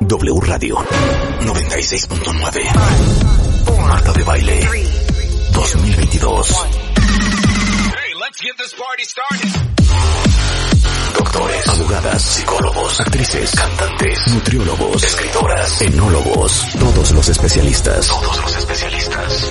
W Radio 96.9. Marta de Baile 2022. Doctores, abogadas, psicólogos, actrices, cantantes, nutriólogos, escritoras, enólogos, todos los especialistas. Todos los especialistas.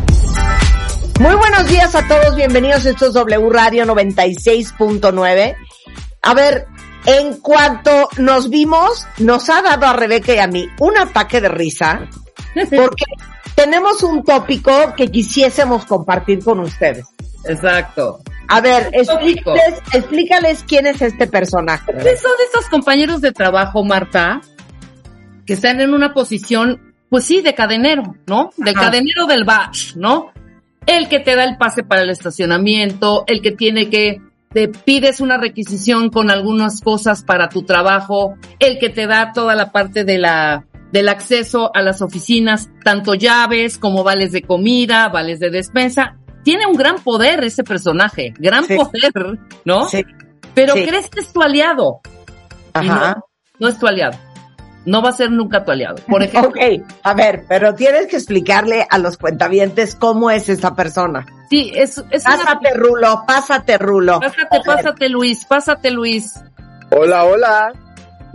Muy buenos días a todos, bienvenidos. Esto es W Radio 96.9. A ver, en cuanto nos vimos, nos ha dado a Rebeca y a mí un ataque de risa, porque tenemos un tópico que quisiésemos compartir con ustedes. Exacto. A ver, explícales, explícales quién es este personaje. Son estos compañeros de trabajo, Marta, que están en una posición, pues sí, de cadenero, ¿no? De Ajá. cadenero del batch, ¿no? El que te da el pase para el estacionamiento, el que tiene que, te pides una requisición con algunas cosas para tu trabajo, el que te da toda la parte de la, del acceso a las oficinas, tanto llaves como vales de comida, vales de despensa. Tiene un gran poder ese personaje, gran Sí. poder, ¿no? Sí. Pero Sí. crees que es tu aliado. Ajá. no, no es tu aliado. No va a ser nunca tu aliado. Por ejemplo, Ok, a ver, pero tienes que explicarle a los cuentavientes cómo es esa persona. sí, es, es una... Pásate, Rulo, pásate, Rulo. Pásate, pásate, Luis, pásate, Luis. Hola, hola.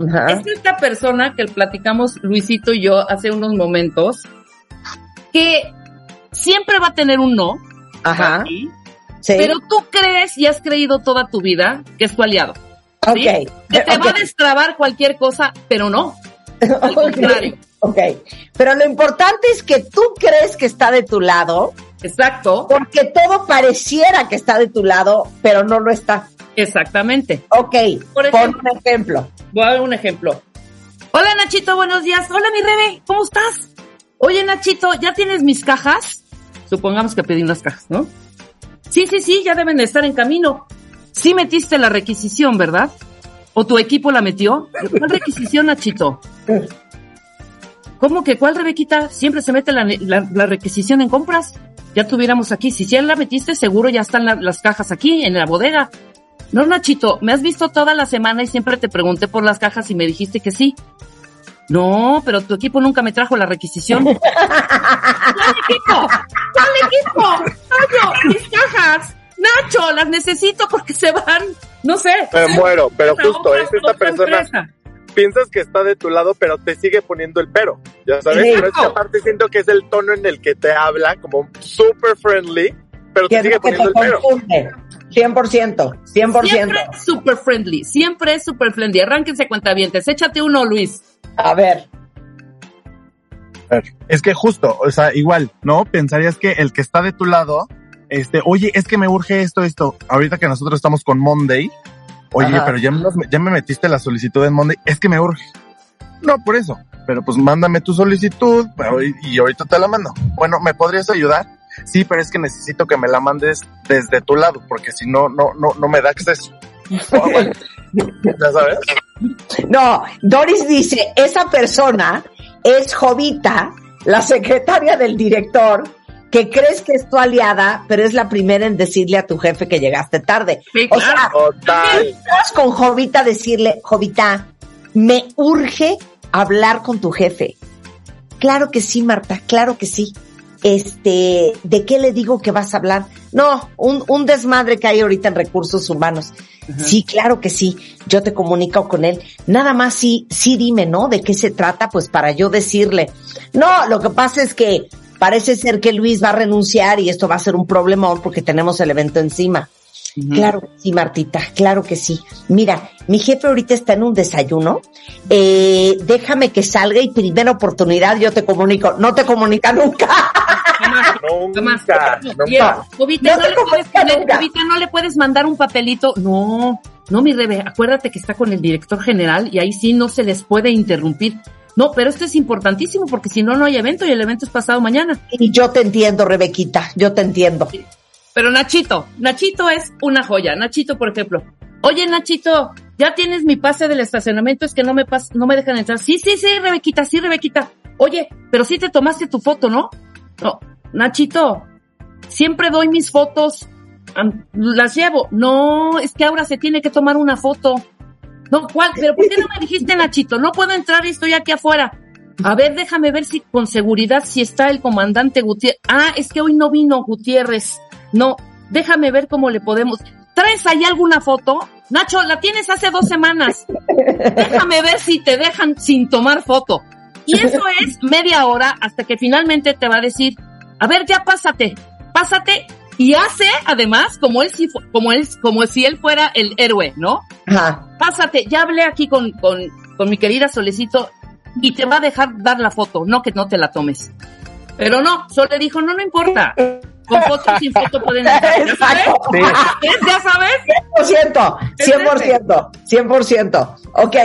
Ajá. Es esta persona que platicamos Luisito y yo hace unos momentos, que siempre va a tener un no, Ajá. ¿sí? Sí. pero tú crees y has creído toda tu vida que es tu aliado. ok. ¿sí? Que te va a destrabar cualquier cosa, pero no. Al contrario. Ok. Pero lo importante es que tú crees que está de tu lado, Exacto, porque todo pareciera que está de tu lado, pero no lo está. exactamente. Ok, Por ejemplo. un ejemplo. Voy a dar un ejemplo. Hola Nachito, buenos días. Hola mi Rebe, ¿cómo estás? Oye Nachito, ¿ya tienes mis cajas? Supongamos que pedí unas cajas, ¿no? Sí, sí, sí, ya deben de estar en camino. Sí metiste la requisición, ¿verdad? ¿O tu equipo la metió? ¿Cuál requisición, Nachito? ¿Cómo que cuál, Rebequita? Siempre se mete la, la- la requisición en compras. Ya tuviéramos aquí. Si ya la metiste, seguro ya están la- las cajas aquí, en la bodega. No, Nachito, me has visto toda la semana y siempre te pregunté por las cajas y me dijiste que sí. No, pero tu equipo nunca me trajo la requisición. ¿Cuál equipo? ¿Cuál equipo? Nacho, mis cajas. Nacho, las necesito porque se van. No sé. Me muero, pero justo otra- es esta persona. empresa. Piensas que está de tu lado, pero te sigue poniendo el pero. Ya sabes, pero es que aparte siento que es el tono en el que te habla, como super friendly, pero Que te es sigue te poniendo el pero. confunde. 100%, 100%. Siempre es super friendly. Siempre es super friendly. Arránquense cuentavientes. Échate uno, Luis. A ver, Es que justo, o sea, igual, ¿no? Pensarías que el que está de tu lado, este, oye, es que me urge esto, esto. Ahorita que nosotros estamos con Monday, oye, Ajá. pero ya, me- ya me metiste la solicitud en Monday, es que me urge. No, por eso. Pero pues mándame tu solicitud y, ahorita te la mando. Bueno, ¿me podrías ayudar? Sí, pero es que necesito que me la mandes desde tu lado, porque si no, no, no, no me da acceso. Bueno. ya sabes. no, Doris dice, esa persona es Jovita, la secretaria del director, que crees que es tu aliada, pero es la primera en decirle a tu jefe que llegaste tarde. Sí, O sea, Total. con Jovita a decirle, Jovita, me urge hablar con tu jefe. Claro que sí, Marta, claro que sí. Este, ¿de qué le digo que vas a hablar? No, un, un desmadre que hay ahorita en recursos humanos. Sí, claro que sí. Yo te comunico con él. Nada más sí, sí dime, ¿no? ¿De qué se trata? Pues para yo decirle. No, lo que pasa es que parece ser que Luis va a renunciar y esto va a ser un problemón porque tenemos el evento encima. Claro que sí, Martita, claro que sí. Mira, mi jefe ahorita está en un desayuno. Eh, déjame que salga y primera oportunidad yo te comunico. No te comunica nunca. Jamás. Jovita, no le puedes mandar un papelito. No, No, mi Rebe, acuérdate que está con el director general y ahí sí no se les puede interrumpir. No, pero esto es importantísimo porque si no, no hay evento y el evento es pasado mañana. Y yo te entiendo, Rebequita, yo te entiendo. Pero Nachito, Nachito es una joya. Nachito, por ejemplo. Oye, Nachito, ya tienes mi pase del estacionamiento, es que no me pas no me dejan entrar. Sí, sí, sí, Rebequita, sí, Rebequita. Oye, pero sí te tomaste tu foto, ¿no? No, Nachito, siempre doy mis fotos, las llevo. No, es que ahora se tiene que tomar una foto. No, ¿cuál? ¿Pero por qué no me dijiste, Nachito? No puedo entrar y estoy aquí afuera. A ver, déjame ver si con seguridad si está el comandante Gutiérrez. Ah, es que hoy no vino Gutiérrez. No, déjame ver cómo le podemos. ¿Traes ahí alguna foto? Nacho, la tienes hace dos semanas. Déjame ver si te dejan sin tomar foto. Y eso es media hora hasta que finalmente te va a decir, a ver, ya pásate, pásate. Y hace, además, como él si, como él, como si él fuera el héroe, ¿no? Ajá. Pásate, ya hablé aquí con, con, con mi querida Solecito y te va a dejar dar la foto, no que no te la tomes. Pero no, solo le dijo, no, no importa. Con foto sin foto pueden entrar. ¿Ya sabes? ¿Ves? ¿Ya sabes? 100%, 100%, 100%. Ok,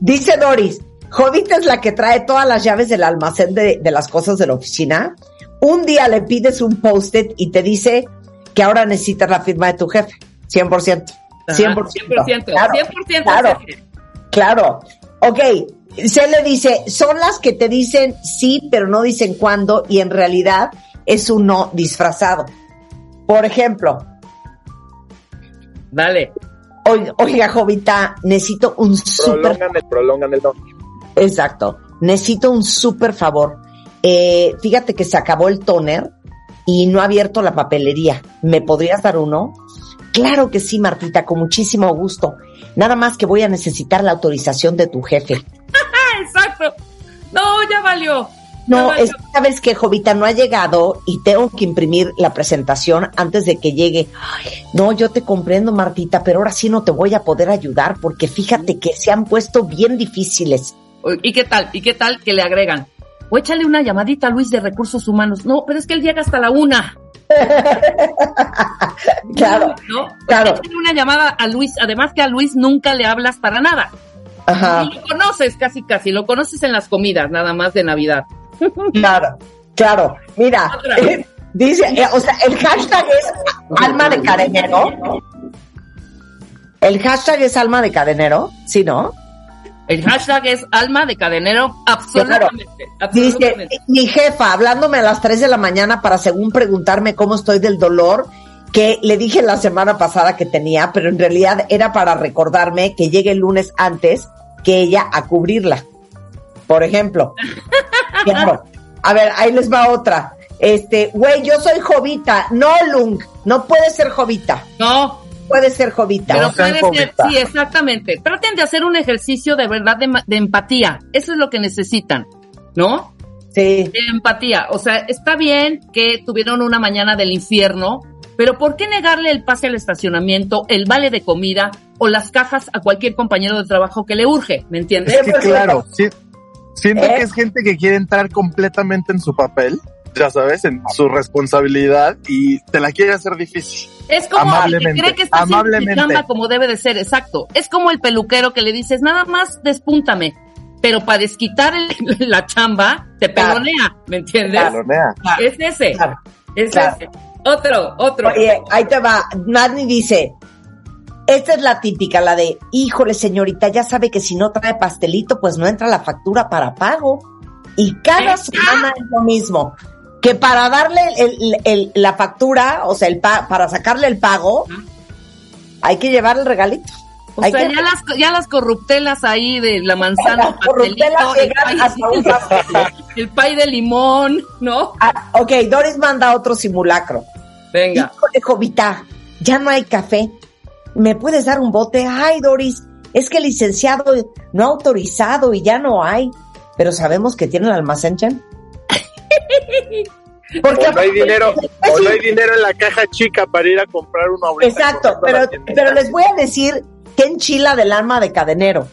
dice Doris, Jovita es la que trae todas las llaves del almacén de, de las cosas de la oficina. Un día le pides un post-it y te dice que ahora necesitas la firma de tu jefe. 100%. 100%. Ajá, 100%. Claro, 100%. claro. Claro. Ok. Se le dice, son las que te dicen sí, pero no dicen cuándo, y en realidad es un no disfrazado. Por ejemplo, Dale. Oiga, Jovita, necesito un súper... Prolongan el, prolongan el no. Exacto. Necesito un súper favor. Eh, fíjate que se acabó el toner y no ha abierto la papelería. ¿Me podrías dar uno? Claro que sí, Martita, con muchísimo gusto. Nada más que voy a necesitar la autorización de tu jefe. Exacto. No, ya valió. No, es sabes que Jovita no ha llegado y tengo que imprimir la presentación antes de que llegue. Ay, no, yo te comprendo, Martita, pero ahora sí no te voy a poder ayudar porque fíjate que se han puesto bien difíciles. ¿Y qué tal? ¿Y qué tal que le agregan? O échale una llamadita a Luis de Recursos Humanos. No, pero es que él llega hasta la una. Claro, ¿No? claro. Échale una llamada a Luis. Además que a Luis nunca le hablas para nada. Ajá, Y lo conoces casi, casi. Lo conoces en las comidas, nada más de Navidad. claro, claro. Mira, eh, dice, eh, o sea, el hashtag es alma de cadenero. El hashtag es alma de cadenero, ¿sí, no? El hashtag es alma de cadenero. Absolutamente. Dice, absolutamente. mi jefa, hablándome a las 3 de la mañana para según preguntarme cómo estoy del dolor, que le dije la semana pasada que tenía, pero en realidad era para recordarme que llegue el lunes antes que ella a cubrirla. Por ejemplo. Claro. A ver, ahí les va otra. Este, güey, yo soy Jovita, no Lung, no puede ser Jovita, No, puede ser Jovita. Pero No puede ser, jovita. sí, exactamente. Traten de hacer un ejercicio de verdad de, ma- de empatía. Eso es lo que necesitan, ¿no? Sí, De empatía. O sea, está bien que tuvieron una mañana del infierno, pero ¿por qué negarle el pase al estacionamiento, el vale de comida o las cajas a cualquier compañero de trabajo que le urge? ¿Me entiendes? Es que claro, sí, siento ¿Eh? que es gente que quiere entrar completamente en su papel, ya sabes, en su responsabilidad y te la quiere hacer difícil. Es como el que Amablemente, cree que está haciendo como debe de ser, exacto. Es como el peluquero que le dices, nada más despúntame, pero para desquitar el- la chamba, te Claro. pelonea, ¿me entiendes? Es ese, claro. es Claro. ese. Otro, otro. Oye, ahí te va. Nadie dice, esta es la típica, la de, híjole señorita, ya sabe que si no trae pastelito, pues no entra la factura para pago. Y cada semana es lo mismo. Que para darle el- el- el- la factura, o sea, el pa- para sacarle el pago, hay que llevar el regalito. o hay sea, que- ya las, ya las corruptelas ahí de la manzana, Las corruptelas el pay, hasta un pastel. el pay de limón, ¿no? Ah, ok, Doris manda otro simulacro. Venga. Híjole, Jovita, ya no hay café. ¿Me puedes dar un bote? Ay, Doris, es que el licenciado no ha autorizado y ya no hay. Pero sabemos que tiene el almacén, Chen. Porque O no hay dinero, o no hay dinero en la caja chica para ir a comprar uno ahorita. Exacto, pero, les voy a decir que enchila del alma de cadenero.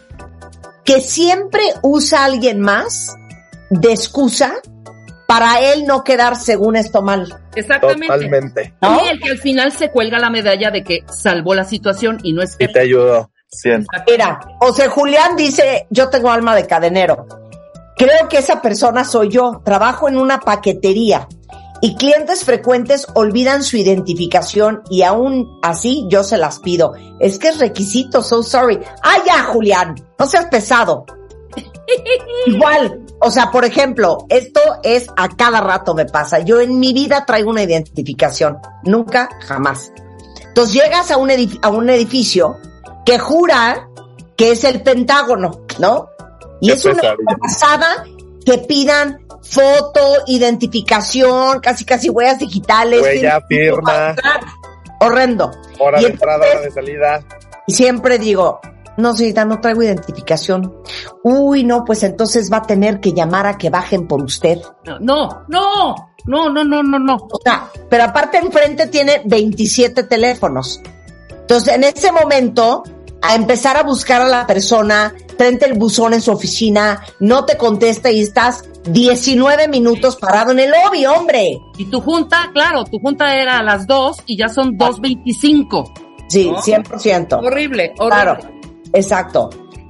Que siempre usa a alguien más de excusa para él no quedar según esto mal. Exactamente. Totalmente. ¿no? Y el que al final se cuelga la medalla de que salvó la situación y no es Y te ayudó. Mira, José Julián dice, yo tengo alma de cadenero. Creo que esa persona soy yo. Trabajo en una paquetería y clientes frecuentes olvidan su identificación y aún así yo se las pido. Es que es requisito, so sorry. Ah, ya, Julián, no seas pesado. Igual, o sea, por ejemplo, esto es a cada rato me pasa. Yo en mi vida traigo una identificación. Nunca, jamás. Entonces llegas a un, a un edificio que jura que es el Pentágono, ¿no? Y es una pasada que pidan foto, identificación, casi casi huellas digitales. Huella, firma. Horrendo. Hora Y de entrada, hora de salida. Y siempre digo, no, señorita, no traigo identificación. Uy, no, pues entonces va a tener que llamar a que bajen por usted. No, no, no, no, no, no, no. O sea, pero aparte enfrente tiene 27 teléfonos. Entonces, en ese momento, a empezar a buscar a la persona, frente el buzón en su oficina, no te contesta y estás 19 minutos parado en el lobby, hombre. Y tu junta, claro, tu junta era a las 2 y ya son 2.25. Sí, ¿No? 100%. Horrible, horrible. Claro, exacto.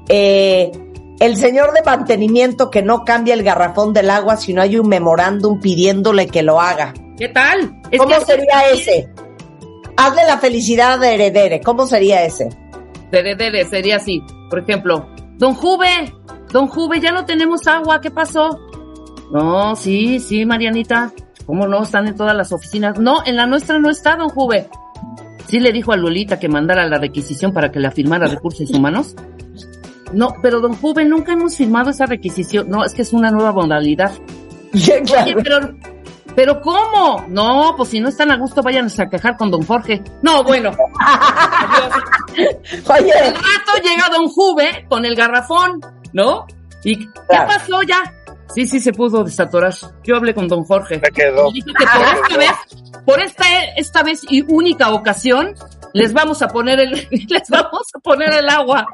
Eh, el señor de mantenimiento que no cambia el garrafón del agua si no hay un memorándum pidiéndole que lo haga. ¿Qué tal? Es ¿Cómo que- sería ese? Hazle la felicidad de heredere. ¿Cómo sería ese? Dere, dere, sería así. Por ejemplo, Don Juve, Don Juve, ya no tenemos agua, ¿qué pasó? No, sí, sí, Marianita. ¿Cómo no? Están en todas las oficinas. No, en la nuestra no está, Don Juve. Sí le dijo a Lolita que mandara la requisición para que la firmara Recursos Humanos. No, pero Don Juve, nunca hemos firmado esa requisición. No, es que es una nueva modalidad. Claro. Oye, pero, pero ¿cómo? No, pues si no están a gusto, vayan a quejar con Don Jorge. No, bueno. Oye, Al rato llega Don Juve con el garrafón, ¿no? ¿Y qué Claro. pasó ya? Sí, sí, se pudo desatorar. Yo hablé con Don Jorge. Se quedó. Y dijo que por esta vez, por esta, esta vez y única ocasión, les vamos a poner el, les vamos a poner el agua.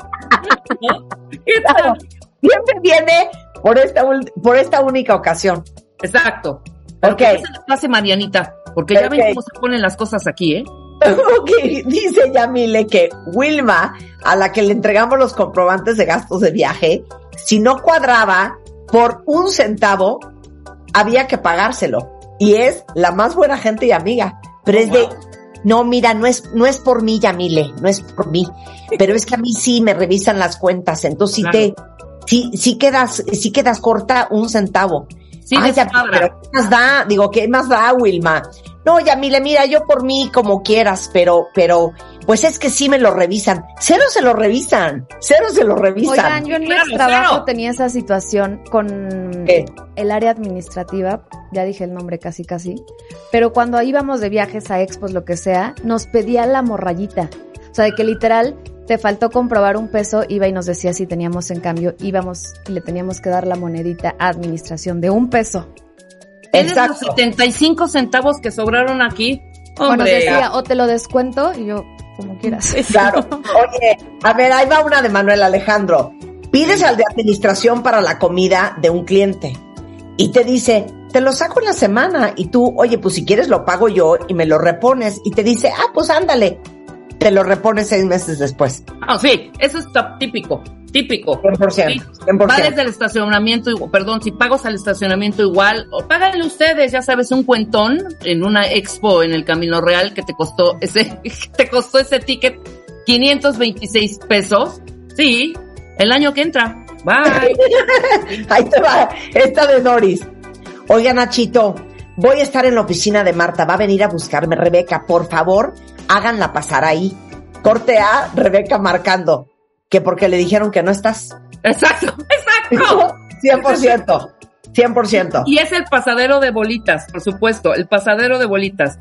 ¿No? ¿Qué tal? siempre viene por esta, por esta única ocasión. Exacto. Pero Ok. que no se les pase Marianita, porque ya ven cómo se ponen las cosas aquí, ¿eh? Ok, dice Yamile que Wilma, a la que le entregamos los comprobantes de gastos de viaje, si no cuadraba por un centavo, había que pagárselo. Y es la más buena gente y amiga. Pero es de, no, mira, no es, no es por mí, Yamile, no es por mí. Pero es que a mí sí me revisan las cuentas. Entonces si Claro. te, si, si quedas, si quedas corta un centavo. Sí, Ay, ya, pero ¿qué más da? Digo, ¿qué más da, Wilma? No, Yamile, mira, yo por mí como quieras, pero, pero, pues es que sí me lo revisan. Cero se lo revisan, cero se lo revisan. Oigan, yo en mi Claro, trabajo claro. tenía esa situación con ¿Qué? el área administrativa, ya dije el nombre casi casi, pero cuando íbamos de viajes a expos, lo que sea, nos pedía la morrayita. O sea, de que literal te faltó comprobar un peso, iba y nos decía si teníamos en cambio, íbamos y le teníamos que dar la monedita a administración de un peso. Tienes los Exacto. 75 centavos que sobraron aquí. O nos Hombre. decía, o te lo descuento, y yo, como quieras. Claro. Oye, a ver, ahí va una de Manuel Alejandro. Pides al de administración para la comida de un cliente y te dice, te lo saco en la semana y tú, oye, pues si quieres lo pago yo y me lo repones y te dice, ah, pues ándale, te lo repones seis meses después. Ah, sí, eso es típico, típico. 100%, Sí. 100%. Vales del estacionamiento, perdón, si pagos al estacionamiento igual, o páganle ustedes, ya sabes, un cuentón en una expo en el Camino Real que te costó ese, que te costó ese ticket 526 pesos. Sí, el año que entra. Bye. Ahí te va, esta de Doris. Oiga, Nachito, voy a estar en la oficina de Marta, va a venir a buscarme, Rebeca, por favor, háganla pasar ahí. Corte A, Rebeca marcando, que porque le dijeron que no estás. Exacto, exacto. 100%, 100%. Y es el pasadero de bolitas, por supuesto, el pasadero de bolitas.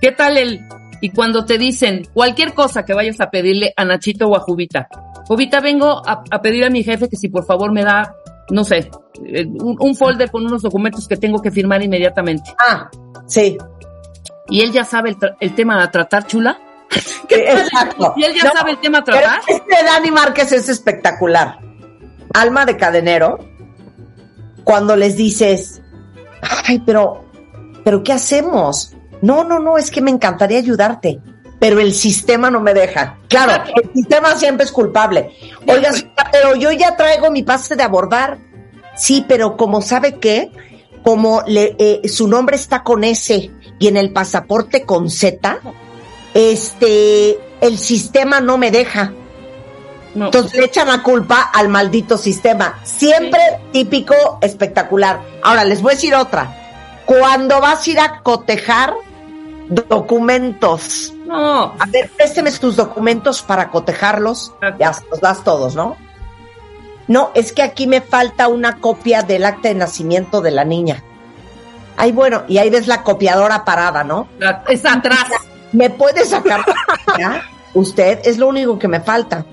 ¿Qué tal el? Y cuando te dicen cualquier cosa que vayas a pedirle a Nachito o a Jubita. Jubita, vengo a, a pedir a mi jefe que si por favor me da, no sé, eh, un, un folder con unos documentos que tengo que firmar inmediatamente. Ah, sí, Y él ya sabe el, tema a tratar, chula. exacto. Y él ya No, sabe el tema a tratar. este Dani Márquez es espectacular. Alma de cadenero, cuando les dices, ay, pero, pero ¿qué hacemos? No, no, no, es que me encantaría ayudarte, pero el sistema no me deja. Claro, el sistema siempre es culpable. Oiga, pero yo ya traigo mi pase de abordar. Sí, pero como sabe qué, como le, eh, su nombre está con S y en el pasaporte con Z, este, el sistema no me deja. No. Entonces le echan la culpa al maldito sistema. Siempre típico, espectacular. Ahora, les voy a decir otra. Cuando vas a ir a cotejar documentos, No, a ver, présteme tus documentos para cotejarlos. Ya los das todos, ¿no? No, es que aquí me falta una copia del acta de nacimiento de la niña. Ay, bueno, y ahí ves la copiadora parada, ¿no? está atrás. ¿Me puede sacar ya? Usted es lo único que me falta.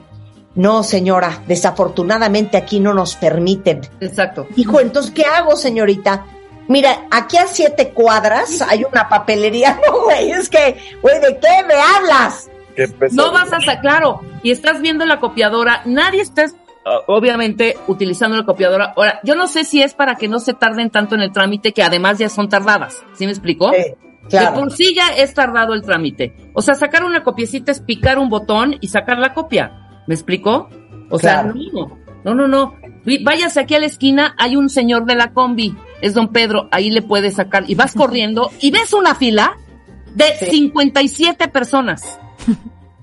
No, señora, desafortunadamente aquí no nos permiten. Exacto. Hijo, entonces, ¿qué hago, señorita? Mira, aquí a siete cuadras hay una papelería. No, güey, es que, güey, ¿de qué me hablas? Qué No vas a sacar, claro, y estás viendo la copiadora, nadie está, obviamente, utilizando la copiadora. Ahora, yo no sé si es para que no se tarden tanto en el trámite, que además ya son tardadas. ¿Sí me explicó? Eh, De claro. por sí ya es tardado el trámite. O sea, sacar una copiecita es picar un botón y sacar la copia. ¿Me explicó? O sea, Claro. no, no, no, no. Váyase aquí a la esquina, hay un señor de la combi, es don Pedro, ahí le puedes sacar y vas corriendo y ves una fila de Sí. 57 personas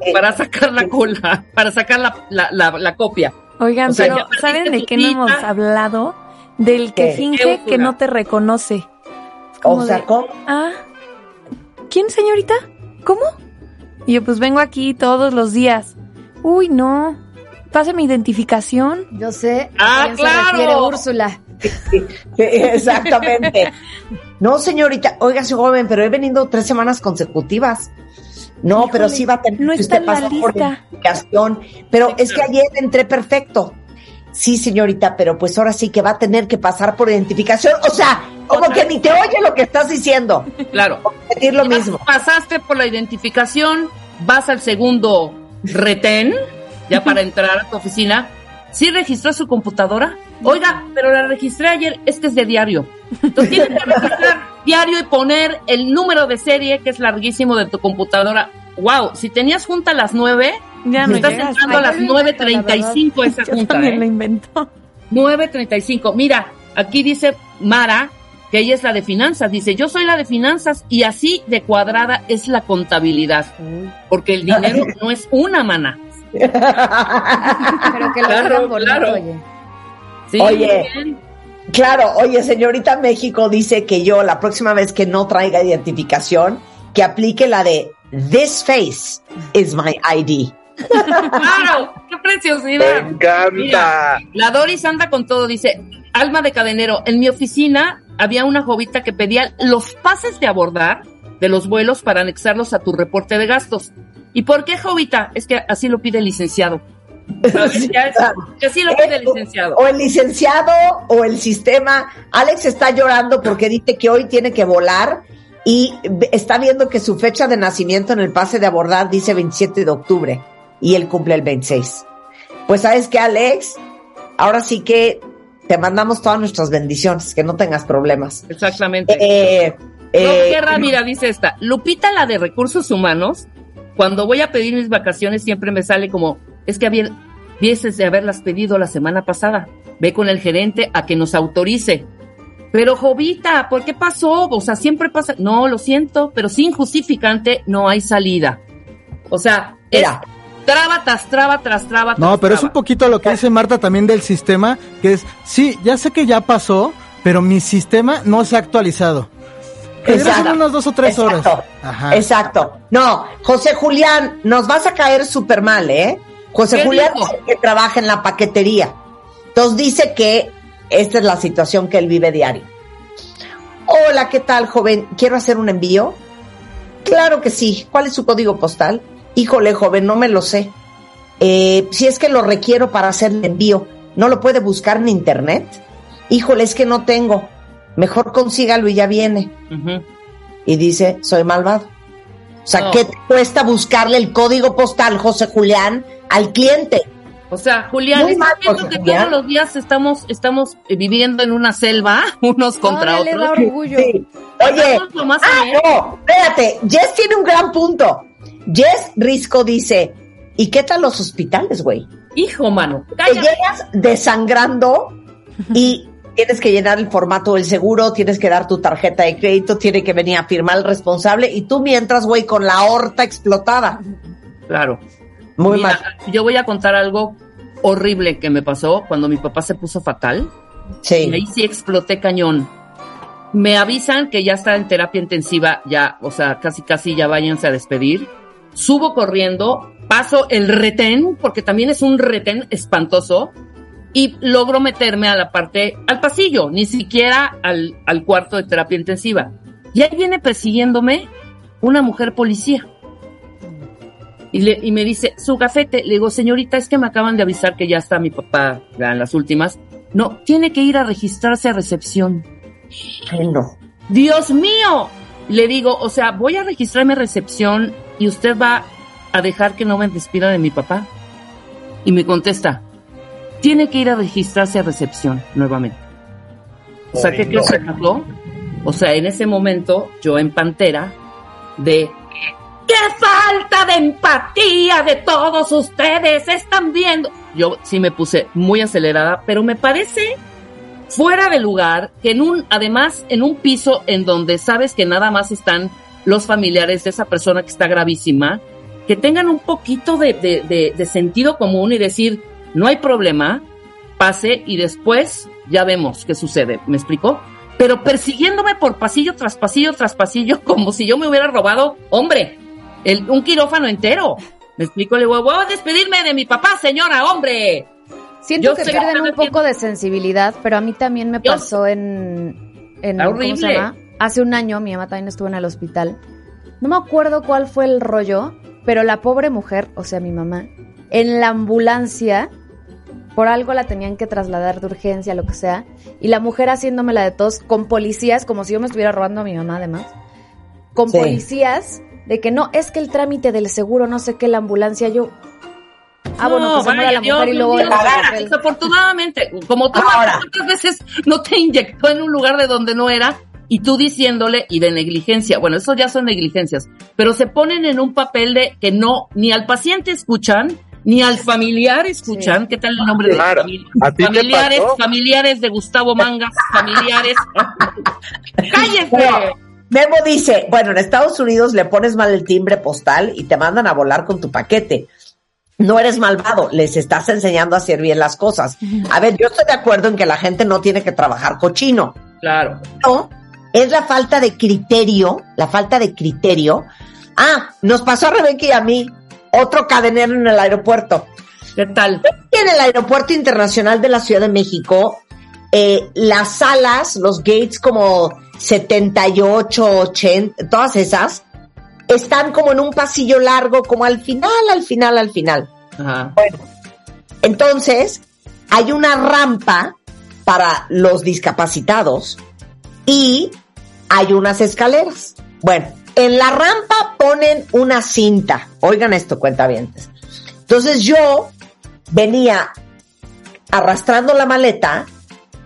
Eh, para sacar la cola, para sacar la, la, la, la copia. Oigan, O sea, pero ¿saben de qué no hemos hablado? Del que ¿Qué? finge Qué que no te reconoce. Como O sea, de, ¿cómo? ah, ¿quién señorita? ¿Cómo? Y yo pues vengo aquí todos los días. Uy, no. Pase mi identificación. Yo sé Ah, a quién claro. se refiere Úrsula. Exactamente. No, señorita, oiga, soy joven, pero he venido tres semanas consecutivas. No, Híjole, pero sí va a tener no usted la pasar por lista. identificación. Pero es que ayer entré perfecto. Sí, señorita, pero pues ahora sí que va a tener que pasar por identificación. O sea, como que ni te oye lo que estás diciendo. Claro. Repetir lo mismo. Pasaste por la identificación, vas al segundo retén, ya para entrar a tu oficina. ¿Sí registró su computadora? Oiga, pero la registré ayer, es que es de diario. Entonces tienes que registrar diario y poner el número de serie, que es larguísimo de tu computadora. Wow, si tenías junta a las nueve, Ya no estás llegas. entrando a las Ay, yo lo invento, la 9.35 esa Yo junta, también ¿eh? lo invento. 9.35. Mira, aquí dice Mara que ella es la de finanzas. Dice, yo soy la de finanzas y así de cuadrada es la contabilidad. Porque el dinero no es una mana. Pero que lo Claro, bonito, claro. oye. Sí, Oye. bien. Claro, oye, señorita México dice que yo la próxima vez que no traiga identificación, que aplique la de This face is my ID. Claro, qué Me preciosidad. encanta. Mira, la Doris anda con todo, dice, alma de cadenero, en mi oficina había una jovita que pedía los pases de abordar de los vuelos para anexarlos a tu reporte de gastos. ¿Y por qué jovita? Es que así lo pide el licenciado. Ya es- así lo pide el licenciado. O el licenciado o el sistema. Alex está llorando porque dice que hoy tiene que volar y está viendo que su fecha de nacimiento en el pase de abordar dice 27 de octubre y él cumple el 26. Pues sabes que Alex, ahora sí que te mandamos todas nuestras bendiciones, que no tengas problemas. Exactamente. Eh, eh, Guerra, mira, dice esta. Lupita, la de recursos humanos, cuando voy a pedir mis vacaciones siempre me sale como, es que había, vieses de haberlas pedido la semana pasada. Ve con el gerente a que nos autorice. Pero Jovita, ¿por qué pasó? O sea, siempre pasa. No, lo siento, pero sin justificante no hay salida. O sea, es Mira. traba tras traba tras traba. No, tras pero es un poquito lo que dice Marta también del sistema, que es, sí, ya sé que ya pasó, pero mi sistema no se ha actualizado. Exacto. unas dos o tres horas. Exacto. Ajá. Exacto. No, José Julián, nos vas a caer súper mal, ¿eh? José ¿Qué Julián dice que trabaja en la paquetería. Entonces dice que esta es la situación que él vive diario. Hola, ¿qué tal, joven? ¿Quiero hacer un envío? Claro que sí. ¿Cuál es su código postal? Híjole, joven, no me lo sé. Eh, si es que lo requiero para hacer el envío, ¿no lo puede buscar en internet? Híjole, es que no tengo. Mejor consígalo y ya viene y dice, soy malvado. O sea, No. ¿qué te cuesta buscarle el código postal, José Julián, al cliente? O sea, Julián, Muy ¿estás mal, viendo José que Julián. todos los días estamos, estamos eh, viviendo en una selva, unos contra da otros? orgullo. Sí. Oye, ah, no, espérate, Jess tiene un gran punto. Jess Risco dice, ¿y qué tal los hospitales, güey? Hijo, mano, Te llegas desangrando y tienes que llenar el formato del seguro, tienes que dar tu tarjeta de crédito, tiene que venir a firmar el responsable y tú mientras, güey, con la horta explotada. Claro. Muy Mira, mal. Yo voy a contar algo horrible que me pasó cuando mi papá se puso fatal. Y Sí. ahí sí exploté cañón. Me avisan que ya está en terapia intensiva, ya, o sea, casi casi ya váyanse a despedir. Subo corriendo, paso el retén, porque también es un retén espantoso, y logro meterme a la parte, al pasillo, ni siquiera al, al cuarto de terapia intensiva. Y ahí viene persiguiéndome una mujer policía. Y, le, y me dice, su gafete, le digo, señorita, es que me acaban de avisar que ya está mi papá en las últimas. No, tiene que ir a registrarse a recepción. No. Dios mío. Le digo, o sea, voy a registrarme a recepción y usted va a dejar que no me despida de mi papá. Y me contesta, tiene que ir a registrarse a recepción nuevamente. O sea, ¿qué pasó? O sea, en ese momento, yo en Pantera, de ¡Qué falta de empatía de todos ustedes! Están viendo. Yo sí me puse muy acelerada, pero me parece fuera de lugar que en un, además, en un piso en donde sabes que nada más están los familiares de esa persona que está gravísima, que tengan un poquito de, de, sentido común y decir, no hay problema, pase y después ya vemos qué sucede. ¿Me explicó? Pero persiguiéndome por pasillo tras pasillo tras pasillo, como si yo me hubiera robado, hombre, el, un quirófano entero. ¿Me explico? Le digo, voy a despedirme de mi papá, señora, hombre. Siento Yo que pierden un poco de sensibilidad, pero a mí también me pasó en, en ¿cómo se llama? Hace un año mi mamá también estuvo en el hospital. No me acuerdo cuál fue el rollo, pero la pobre mujer, o sea, mi mamá, en la ambulancia, por algo la tenían que trasladar de urgencia, lo que sea, y la mujer haciéndome la de tos con policías, como si yo me estuviera robando a mi mamá además, con Sí. policías, de que no, es que el trámite del seguro, no sé qué, la ambulancia, yo... Ah, bueno, No, pues se muere vaya, la mujer Dios y luego... Desafortunadamente, como tú cuántas veces no te inyectó en un lugar de donde no era y tú diciéndole y de negligencia, bueno, eso ya son negligencias, pero se ponen en un papel de que no, ni al paciente escuchan, ni al familiar escuchan, ¿qué tal el nombre Claro. de famili- ¿A ti te familiares, familiares de Gustavo Mangas, familiares? ¡Cállese! Memo dice, bueno, en Estados Unidos le pones mal el timbre postal y te mandan a volar con tu paquete. No eres malvado, les estás enseñando a hacer bien las cosas. A ver, yo estoy de acuerdo en que la gente no tiene que trabajar cochino. Claro. No, es la falta de criterio, la falta de criterio. Ah, nos pasó a Rebeca y a mí, otro cadenero en el aeropuerto. ¿Qué tal? En el Aeropuerto Internacional de la Ciudad de México, eh, las salas, los gates como 78, 80, todas esas, están como en un pasillo largo, como al final, al final, al final. Ajá. Entonces, hay una rampa para los discapacitados y hay unas escaleras. Bueno, en la rampa ponen una cinta. Oigan esto, cuentavientes. Entonces yo venía arrastrando la maleta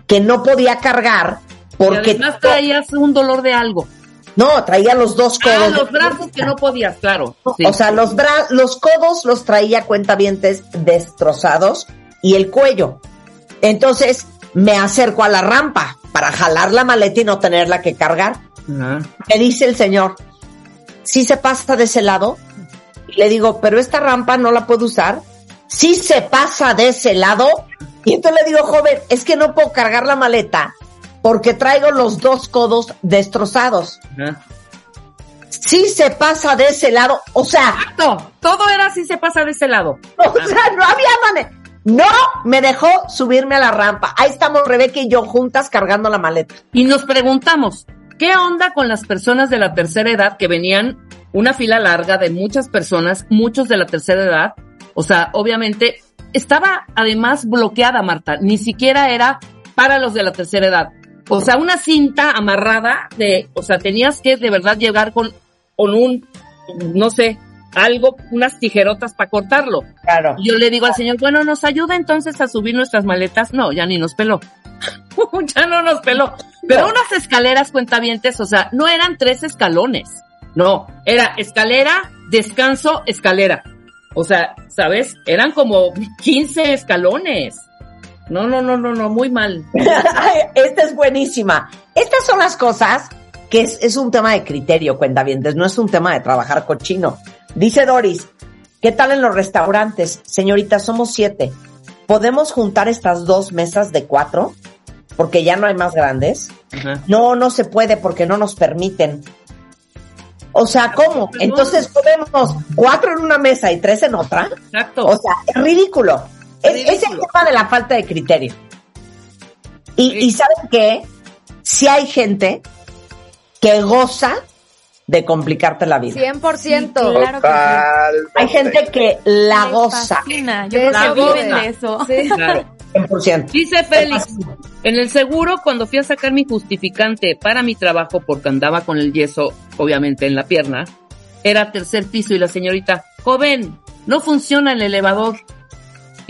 que no podía cargar Y porque además traías un dolor de algo. no traía los dos codos. Ah, los brazos que no podías, claro. Sí. O sea, los bra los codos los traía cuentavientes destrozados y el cuello. Entonces me acerco a la rampa para jalar la maleta y no tenerla que cargar. Ajá. Me dice el señor, ¿sí se pasa de ese lado? Y le digo, pero esta rampa no la puedo usar. ¿Sí se pasa de ese lado? Y entonces le digo, joven, es que no puedo cargar la maleta porque traigo los dos codos destrozados. Ajá. Sí se pasa de ese lado. O sea, Exacto. Todo era así se pasa de ese lado. O sea, no había manera. No me dejó subirme a la rampa. Ahí estamos Rebeca y yo juntas cargando la maleta. Y nos preguntamos, ¿qué onda con las personas de la tercera edad que venían una fila larga de muchas personas, muchos de la tercera edad? O sea, obviamente estaba además bloqueada, Marta. Ni siquiera era para los de la tercera edad. O sea, una cinta amarrada de, o sea, tenías que de verdad llegar con, con un, no sé, algo, unas tijerotas para cortarlo. Claro. Yo le digo al señor, bueno, ¿nos ayuda entonces a subir nuestras maletas? No, ya ni nos peló. ya no nos peló. Pero No. unas escaleras cuentavientes, o sea, no eran tres escalones. No, era escalera, descanso, escalera. O sea, ¿sabes? Eran como 15 escalones. No, no, no, no, no, muy mal. Esta es buenísima. Estas son las cosas que es, es un tema de criterio, cuentavientes, no es un tema de trabajar cochino. Dice Doris, ¿qué tal en los restaurantes? Señorita, somos siete. ¿Podemos juntar estas dos mesas de cuatro? Porque ya no hay más grandes. Ajá. No, no se puede porque no nos permiten. O sea, ¿cómo? Entonces podemos cuatro en una mesa y tres en otra. Exacto. O sea, es ridículo. Es, es el tema de la falta de criterio. Y, Sí. y ¿saben qué? Si hay gente que goza de complicarte la vida. 100%. Claro que Total. Hay gente que la Me goza. fascina. Yo De creo eso que viven vive. de eso. Sí. Claro. 100%. Dice Félix, en el seguro, cuando fui a sacar mi justificante para mi trabajo, porque andaba con el yeso, obviamente, en la pierna, era tercer piso y la señorita, joven, no funciona el elevador.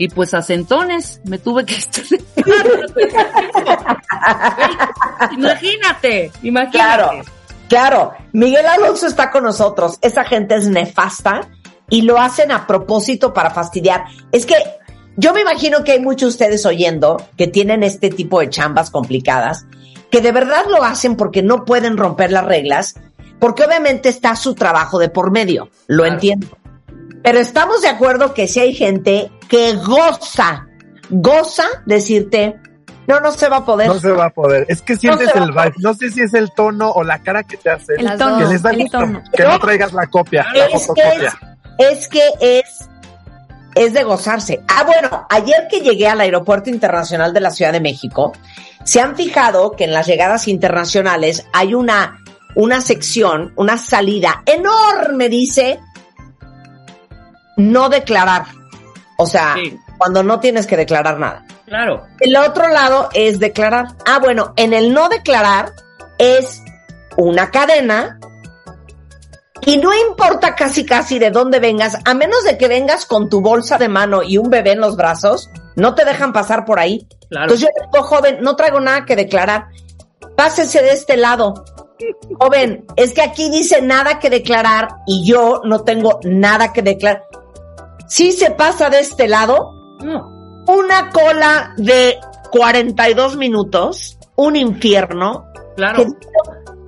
Y pues a centones me tuve que estar. imagínate, imagínate. Claro, claro. Miguel Alonso está con nosotros. Esa gente es nefasta y lo hacen a propósito para fastidiar. Es que yo me imagino que hay muchos de ustedes oyendo que tienen este tipo de chambas complicadas, que de verdad lo hacen porque no pueden romper las reglas, porque obviamente está su trabajo de por medio. Lo Claro. entiendo. Pero estamos de acuerdo que si hay gente que goza, goza decirte, no, no se va a poder. No se va a poder. Es que sientes va el vibe. No sé si es el tono o la cara que te hace. El tono, que les da el gusto. tono. Que no traigas la copia, la es que es, fotocopia. es que es, es de gozarse. Ah, bueno, ayer que llegué al Aeropuerto Internacional de la Ciudad de México, se han fijado que en las llegadas internacionales hay una, una sección, una salida enorme, dice, no declarar. O sea, Sí. cuando no tienes que declarar nada. Claro. El otro lado es declarar. Ah, bueno, en el no declarar es una cadena y no importa casi casi de dónde vengas, a menos de que vengas con tu bolsa de mano y un bebé en los brazos, no te dejan pasar por ahí. Claro. Entonces yo digo, joven, no traigo nada que declarar. Pásese de este lado. Joven, es que aquí dice nada que declarar y yo no tengo nada que declarar. Si se pasa de este lado, una cola de 42 minutos, un infierno. claro. que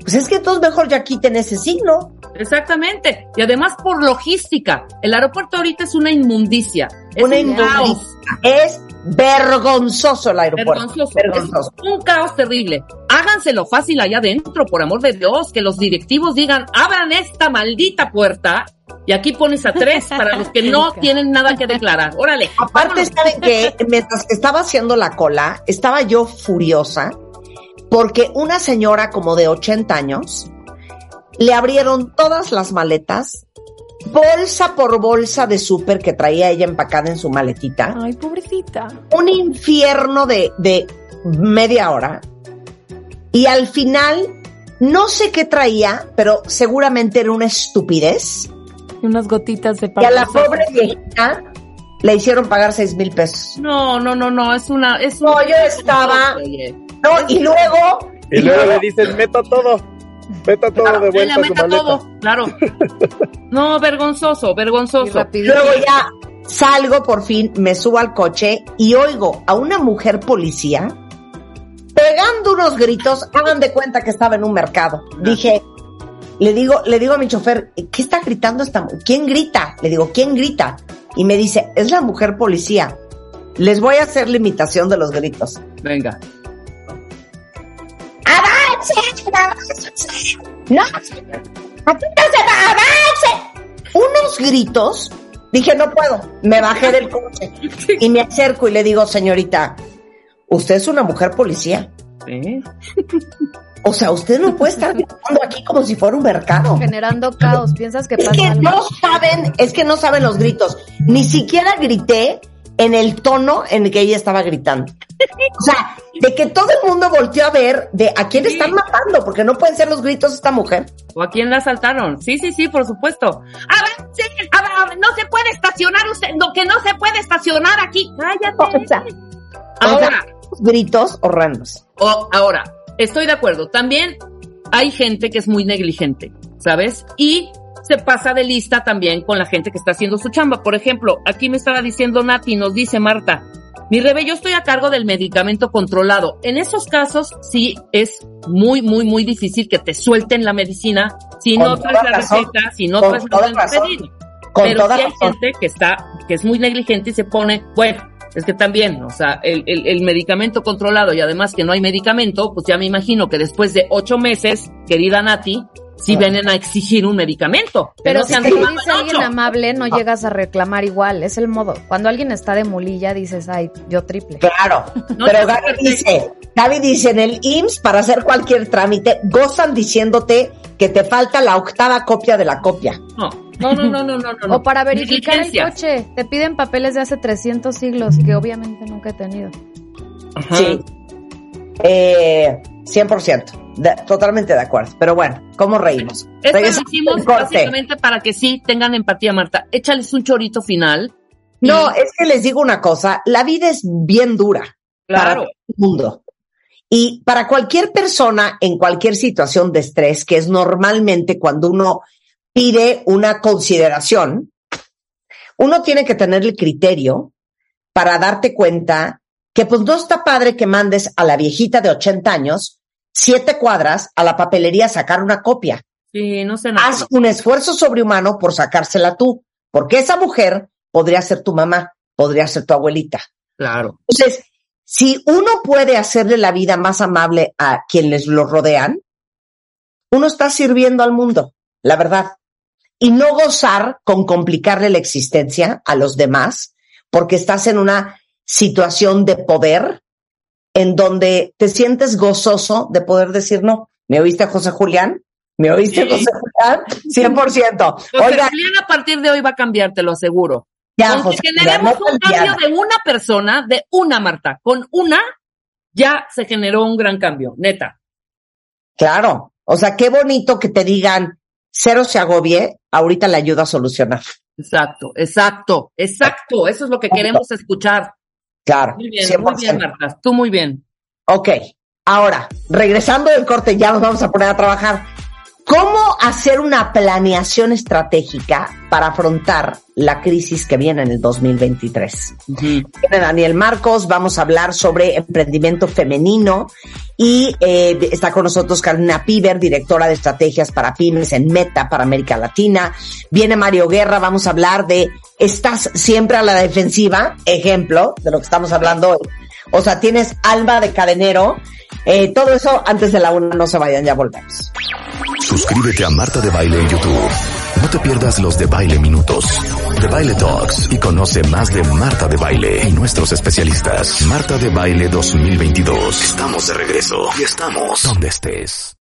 pues es que entonces mejor ya quiten ese signo. Exactamente. Y además por logística. El aeropuerto ahorita es una inmundicia. Es Una un inmundicia. caos. Es vergonzoso el aeropuerto. Vergonzoso. Vergonzoso. Es un caos terrible. Háganselo fácil allá adentro, por amor de Dios, que los directivos digan, abran esta maldita puerta y aquí pones a tres para los que no tienen nada que declarar. Órale. Aparte, vámonos. ¿saben que Mientras estaba haciendo la cola, estaba yo furiosa porque una señora como de 80 años le abrieron todas las maletas, bolsa por bolsa de súper que traía ella empacada en su maletita. Ay, pobrecita. un infierno de, de media hora. Y al final, no sé qué traía, pero seguramente era una estupidez. Y unas gotitas de Y a la pobre viejita le hicieron pagar seis mil pesos. No, no, no, no, es una, es No, un- yo estaba-. No, y luego, Y luego le dices, meta todo. Meta todo Claro, de vuelta meta todo, claro. No, vergonzoso, vergonzoso. luego ya salgo por fin, me subo al coche y oigo a una mujer policía pegando unos gritos, hagan de cuenta que estaba en un mercado. Dije, le digo, le digo a mi chofer, ¿qué está gritando esta mujer? ¿Quién grita? Le digo, ¿quién grita? Y me dice, es la mujer policía. Les voy a hacer la imitación de los gritos. Venga. ¡No! ¡Aquí no se va! ¡Avance! Unos gritos. Dije, no puedo. Me bajé del coche y me acerco y le digo, señorita, usted es una mujer policía. O sea, usted no puede estar gritando aquí como si fuera un mercado. Generando caos. ¿Piensas que Es pasa que algo? no saben, es que no saben los gritos. Ni siquiera grité en el tono en el que ella estaba gritando. O sea, de que todo el mundo volteó a ver de a quién están matando, porque no pueden ser los gritos de esta mujer. ¿O a quién la asaltaron? Sí, sí, sí, por supuesto. A ver, sí, a ver, a ver, no se puede estacionar usted, no, que no se puede estacionar aquí. Cállate. O sea, Ahora, gritos horrendos. o, ahora, estoy de acuerdo. También hay gente que es muy negligente, ¿sabes? Y se pasa de lista también con la gente que está haciendo su chamba. Por ejemplo, aquí me estaba diciendo Nati, nos dice Marta, mi rebe, yo estoy a cargo del medicamento controlado. En esos casos sí es muy, muy, muy difícil que te suelten la medicina si Con no traes la razón. receta, si no traes pedido. Con Pero sí hay razón. gente que está, que es muy negligente y se pone, bueno, es que también, o sea, el, el, el medicamento controlado y además que no hay medicamento, pues ya me imagino que después de ocho meses, querida Nati, si vienen a exigir un medicamento. Pero no si te dice alguien amable, no llegas a reclamar igual. Es el modo. Cuando alguien está de mulilla, dices, ay, yo triple. Claro. No, Pero no, Gaby perfecto. dice, Gaby dice, en el IMSS, para hacer cualquier trámite, gozan diciéndote que te falta la octava copia de la copia. No, no, no, no, no, no, no. O para verificar el coche. Te piden papeles de hace 300 siglos que obviamente nunca he tenido. Ajá. Sí. Eh, 100%. De- totalmente de acuerdo. Pero bueno, ¿cómo reímos? Esto lo hicimos básicamente para que sí tengan empatía, Marta. Échales un chorito final. No, es que les digo una cosa, la vida es bien dura para claro. todo el mundo. Y para cualquier persona en cualquier situación de estrés, que es normalmente cuando uno pide una consideración, uno tiene que tener el criterio para darte cuenta que pues no está padre que mandes a la viejita de 80 años siete cuadras a la papelería a sacar una copia. Sí, no sé nada. Haz un esfuerzo sobrehumano por sacársela tú, porque esa mujer podría ser tu mamá, podría ser tu abuelita. Claro. Entonces, si uno puede hacerle la vida más amable a quienes lo rodean, uno está sirviendo al mundo, la verdad. Y no gozar con complicarle la existencia a los demás, porque estás en una situación de poder en donde te sientes gozoso de poder decir no. ¿Me oíste, José Julián? ¿Me oíste. José Julián? 100%. José Oiga, Julián a partir de hoy va a cambiar, te lo aseguro. ya, José Julián, generemos no un cambio de una persona, de una Marta, con una, ya se generó un gran cambio, neta. Claro. O sea, qué bonito que te digan, cero se agobie, ahorita le ayuda a solucionar. Exacto, exacto, exacto. Eso es lo que queremos escuchar. Claro. Muy bien, 100%. muy bien, Marta. Tú muy bien. Ok. Ahora, regresando del corte, ya nos vamos a poner a trabajar. ¿Cómo hacer una planeación estratégica para afrontar la crisis que viene en el 2023? Viene Daniel Marcos, vamos a hablar sobre emprendimiento femenino y eh, está con nosotros Carolina Piver, directora de estrategias para pymes en Meta para América Latina. Viene Mario Guerra, vamos a hablar de estás siempre a la defensiva, ejemplo de lo que estamos hablando hoy. O sea, tienes alma de cadenero. Eh, todo eso antes de la una, no se vayan, ya volvemos. Suscríbete a Marta de Baile en YouTube. No te pierdas los de Baile Minutos, de Baile Talks y conoce más de Marta de Baile y nuestros especialistas. Marta de Baile 2022. Estamos de regreso y estamos donde estés.